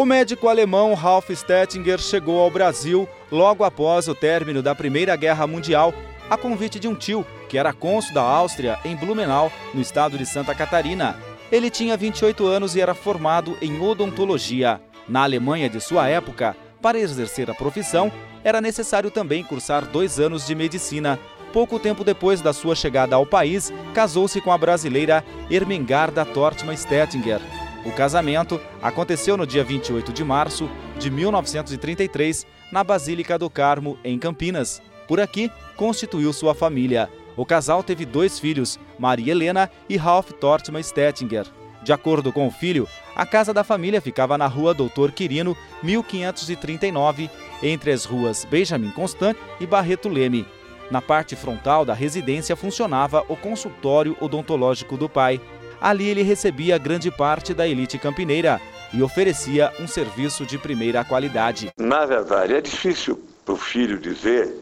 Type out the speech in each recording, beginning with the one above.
O médico alemão Ralf Stettinger chegou ao Brasil logo após o término da Primeira Guerra Mundial, a convite de um tio, que era cônsul da Áustria em Blumenau, no estado de Santa Catarina. Ele tinha 28 anos e era formado em odontologia. Na Alemanha de sua época, para exercer a profissão, era necessário também cursar dois anos de medicina. Pouco tempo depois da sua chegada ao país, casou-se com a brasileira Ermengarda Tortman Stettinger. O casamento aconteceu no dia 28 de março de 1933, na Basílica do Carmo, em Campinas. Por aqui, constituiu sua família. O casal teve dois filhos, Maria Helena e Ralph Tortman Stettinger. De acordo com o filho, a casa da família ficava na rua Doutor Quirino, 1539, entre as ruas Benjamin Constant e Barreto Leme. Na parte frontal da residência funcionava o consultório odontológico do pai. Ali ele recebia grande parte da elite campineira e oferecia um serviço de primeira qualidade. Na verdade, é difícil para o filho dizer,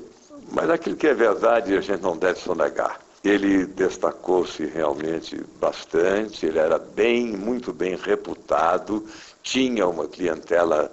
mas aquilo que é verdade a gente não deve sonegar. Ele destacou-se realmente bastante, ele era bem, muito bem reputado, tinha uma clientela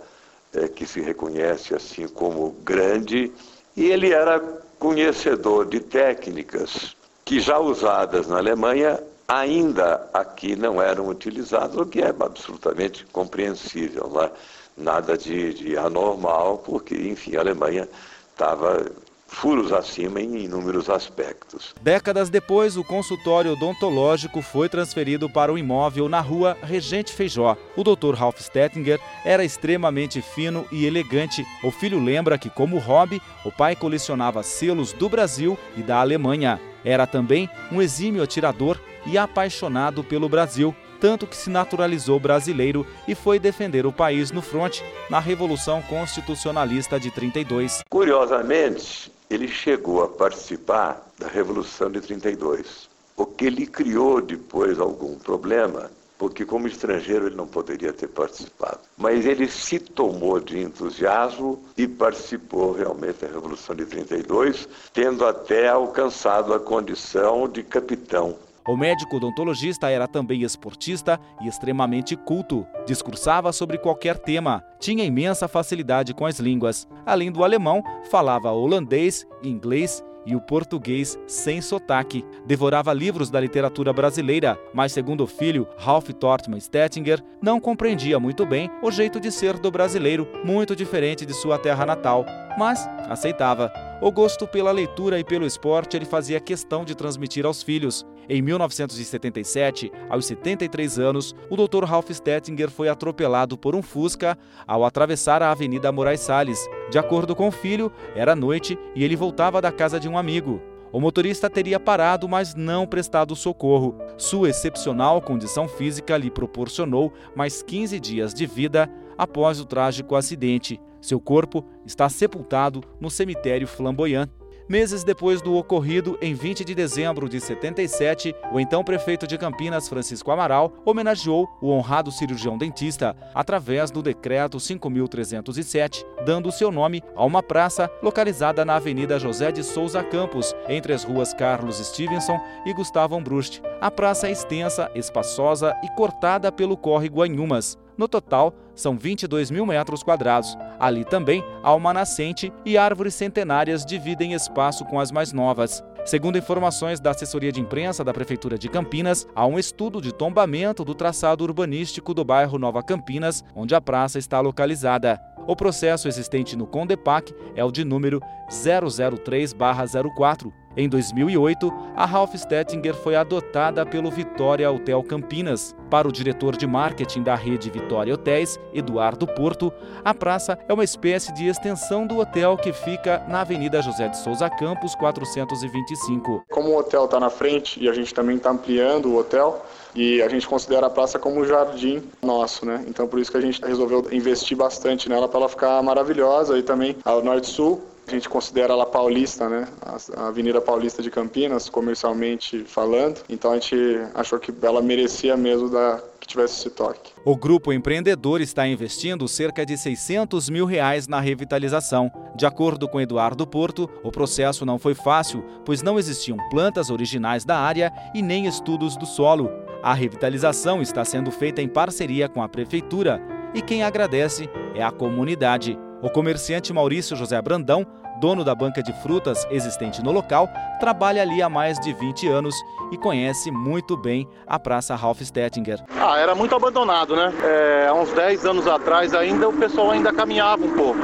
é, que se reconhece assim como grande, e ele era conhecedor de técnicas que já usadas na Alemanha ainda aqui não eram utilizadas, o que é absolutamente compreensível, não é? nada de, de anormal, porque, enfim, a Alemanha estava furos acima em inúmeros aspectos. Décadas depois, o consultório odontológico foi transferido para o imóvel na rua Regente Feijó. O Dr. Ralph Stettinger era extremamente fino e elegante. O filho lembra que, como hobby, o pai colecionava selos do Brasil e da Alemanha. Era também um exímio atirador e apaixonado pelo Brasil tanto que se naturalizou brasileiro e foi defender o país no fronte na Revolução Constitucionalista de 32. Curiosamente, ele chegou a participar da Revolução de 32, o que lhe criou depois algum problema, porque como estrangeiro ele não poderia ter participado. Mas ele se tomou de entusiasmo e participou realmente da Revolução de 32, tendo até alcançado a condição de capitão o médico odontologista era também esportista e extremamente culto. Discursava sobre qualquer tema, tinha imensa facilidade com as línguas. Além do alemão, falava holandês, inglês e o português sem sotaque. Devorava livros da literatura brasileira, mas, segundo o filho, Ralph Tortman Stettinger, não compreendia muito bem o jeito de ser do brasileiro, muito diferente de sua terra natal, mas aceitava. O gosto pela leitura e pelo esporte ele fazia questão de transmitir aos filhos. Em 1977, aos 73 anos, o Dr. Ralph Stettinger foi atropelado por um Fusca ao atravessar a Avenida Moraes Salles. De acordo com o filho, era noite e ele voltava da casa de um amigo. O motorista teria parado, mas não prestado socorro. Sua excepcional condição física lhe proporcionou mais 15 dias de vida após o trágico acidente. Seu corpo está sepultado no cemitério Flamboyant. Meses depois do ocorrido, em 20 de dezembro de 77, o então prefeito de Campinas, Francisco Amaral, homenageou o honrado cirurgião dentista através do decreto 5307, dando seu nome a uma praça localizada na Avenida José de Souza Campos, entre as ruas Carlos Stevenson e Gustavo Ambruste. A praça é extensa, espaçosa e cortada pelo córrego Anhumas. No total, são 22 mil metros quadrados. Ali também há uma nascente e árvores centenárias dividem espaço com as mais novas. Segundo informações da assessoria de imprensa da Prefeitura de Campinas, há um estudo de tombamento do traçado urbanístico do bairro Nova Campinas, onde a praça está localizada. O processo existente no Condepac é o de número 003-04. Em 2008, a Ralph Stettinger foi adotada pelo Vitória Hotel Campinas. Para o diretor de marketing da rede Vitória Hotéis, Eduardo Porto, a praça é uma espécie de extensão do hotel que fica na Avenida José de Souza Campos, 425. Como o hotel está na frente e a gente também está ampliando o hotel, e a gente considera a praça como um jardim nosso, né? Então por isso que a gente resolveu investir bastante nela para ela ficar maravilhosa e também ao norte-sul a gente considera ela paulista, né? A Avenida Paulista de Campinas, comercialmente falando. Então a gente achou que ela merecia mesmo da, que tivesse esse toque. O grupo empreendedor está investindo cerca de 600 mil reais na revitalização. De acordo com Eduardo Porto, o processo não foi fácil, pois não existiam plantas originais da área e nem estudos do solo. A revitalização está sendo feita em parceria com a prefeitura e quem agradece é a comunidade. O comerciante Maurício José Brandão dono da banca de frutas existente no local, trabalha ali há mais de 20 anos e conhece muito bem a Praça Ralph Stettinger. Ah, era muito abandonado, né? É, há uns 10 anos atrás ainda o pessoal ainda caminhava um pouco.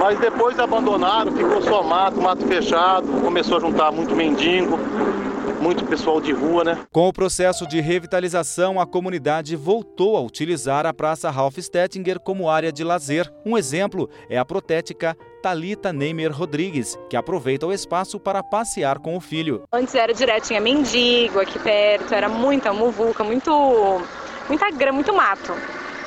Mas depois abandonaram, ficou só mato, mato fechado, começou a juntar muito mendigo muito pessoal de rua, né? Com o processo de revitalização, a comunidade voltou a utilizar a Praça Ralph Stettinger como área de lazer. Um exemplo é a protética Talita Neymer Rodrigues, que aproveita o espaço para passear com o filho. Antes era direto, tinha mendigo aqui perto, era muita muvuca, muito, muita grama, muito mato.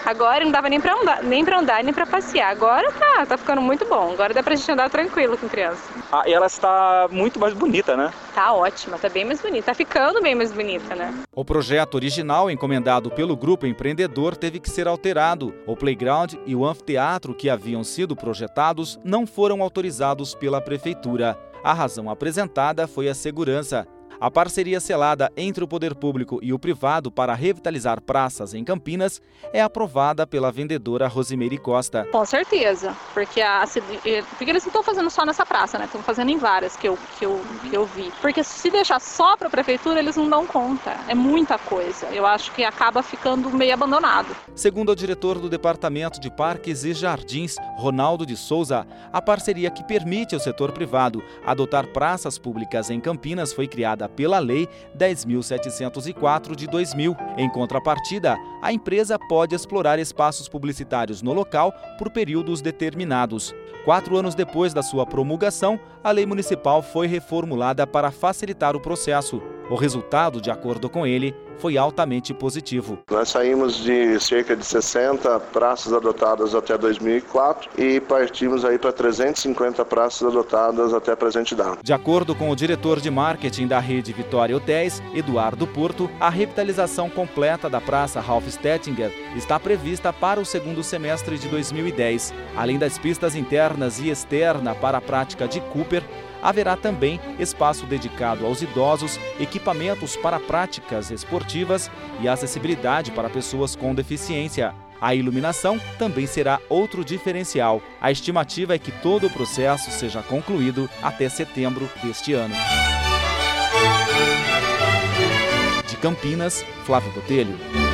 Agora não dava nem para andar, nem para andar, nem para passear. Agora tá, tá ficando muito bom. Agora dá pra gente andar tranquilo com criança. Ah, e ela está muito mais bonita, né? Tá ótima, tá bem mais bonita. Tá ficando bem mais bonita, né? O projeto original, encomendado pelo grupo empreendedor, teve que ser alterado. O playground e o anfiteatro que haviam sido projetados não foram autorizados pela prefeitura. A razão apresentada foi a segurança. A parceria selada entre o poder público e o privado para revitalizar praças em Campinas é aprovada pela vendedora Rosimeire Costa. Com certeza, porque, a, eh, porque eles não estão fazendo só nessa praça, né? Estão fazendo em várias que eu, que, eu, que eu vi. Porque se deixar só para a prefeitura, eles não dão conta. É muita coisa. Eu acho que acaba ficando meio abandonado. Segundo o diretor do Departamento de Parques e Jardins, Ronaldo de Souza, a parceria que permite ao setor privado adotar praças públicas em Campinas foi criada pela Lei 10.704 de 2000. Em contrapartida, a empresa pode explorar espaços publicitários no local por períodos determinados. Quatro anos depois da sua promulgação, a lei municipal foi reformulada para facilitar o processo. O resultado, de acordo com ele, foi altamente positivo. Nós saímos de cerca de 60 praças adotadas até 2004 e partimos aí para 350 praças adotadas até a presente data. De acordo com o diretor de marketing da rede Vitória Hotéis, Eduardo Porto, a revitalização completa da Praça Ralph Stettinger está prevista para o segundo semestre de 2010. Além das pistas internas e externa para a prática de Cooper, haverá também espaço dedicado aos idosos, equipamentos para práticas esportivas e acessibilidade para pessoas com deficiência. A iluminação também será outro diferencial. A estimativa é que todo o processo seja concluído até setembro deste ano. De Campinas, Flávio Botelho.